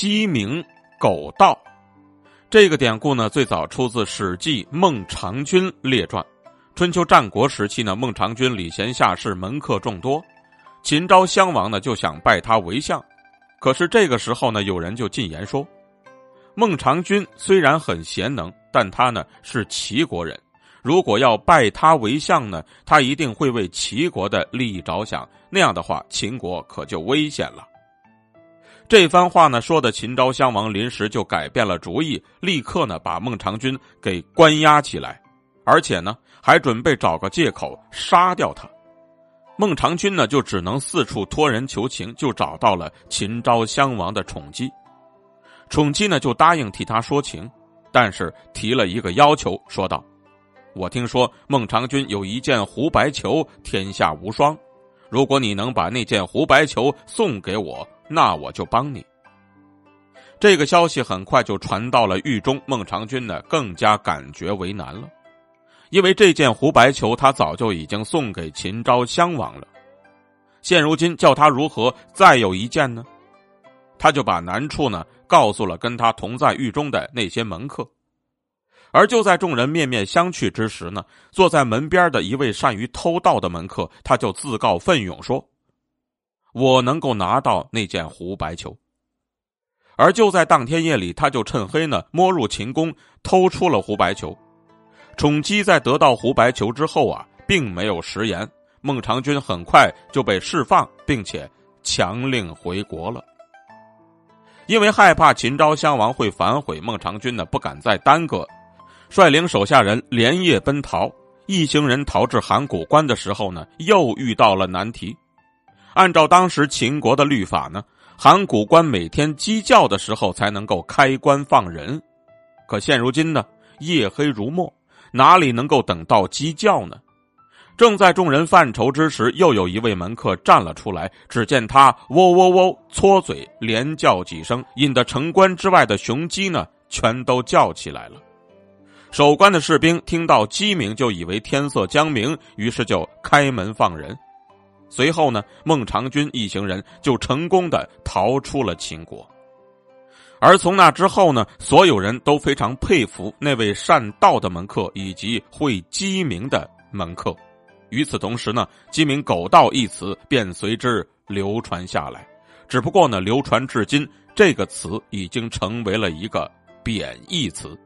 鸡鸣狗盗。这个典故呢，最早出自《史记·孟尝君列传》。春秋战国时期呢，孟尝君礼贤下士，门客众多。秦昭襄王呢就想拜他为相，可是这个时候呢，有人就进言说，孟尝君虽然很贤能，但他呢是齐国人，如果要拜他为相呢，他一定会为齐国的利益着想，那样的话，秦国可就危险了。这番话呢说的秦昭襄王临时就改变了主意，立刻呢把孟尝君给关押起来，而且呢还准备找个借口杀掉他。孟尝君呢，就只能四处托人求情，就找到了秦昭襄王的宠姬。宠姬呢，就答应替他说情，但是提了一个要求，说道：“我听说孟尝君有一件狐白裘，天下无双。如果你能把那件狐白裘送给我，那我就帮你。”这个消息很快就传到了狱中，孟尝君呢，更加感觉为难了。因为这件胡白裘，他早就已经送给秦昭襄王了。现如今叫他如何再有一件呢？他就把难处呢告诉了跟他同在狱中的那些门客。而就在众人面面相觑之时呢，坐在门边的一位善于偷盗的门客，他就自告奋勇说：“我能够拿到那件胡白球。”而就在当天夜里，他就趁黑呢摸入秦宫，偷出了胡白球。宠姬在得到胡白球之后啊，并没有食言。孟尝君很快就被释放，并且强令回国了。因为害怕秦昭襄王会反悔，孟尝君呢不敢再耽搁，率领手下人连夜奔逃。一行人逃至函谷关的时候呢，又遇到了难题。按照当时秦国的律法呢，函谷关每天鸡叫的时候才能够开关放人，可现如今呢，夜黑如墨。哪里能够等到鸡叫呢？正在众人犯愁之时，又有一位门客站了出来。只见他喔喔喔搓嘴，连叫几声，引得城关之外的雄鸡呢，全都叫起来了。守关的士兵听到鸡鸣，就以为天色将明，于是就开门放人。随后呢，孟尝君一行人就成功的逃出了秦国。而从那之后呢，所有人都非常佩服那位善道的门客以及会鸡鸣的门客。与此同时呢，“鸡鸣狗盗”一词便随之流传下来。只不过呢，流传至今，这个词已经成为了一个贬义词。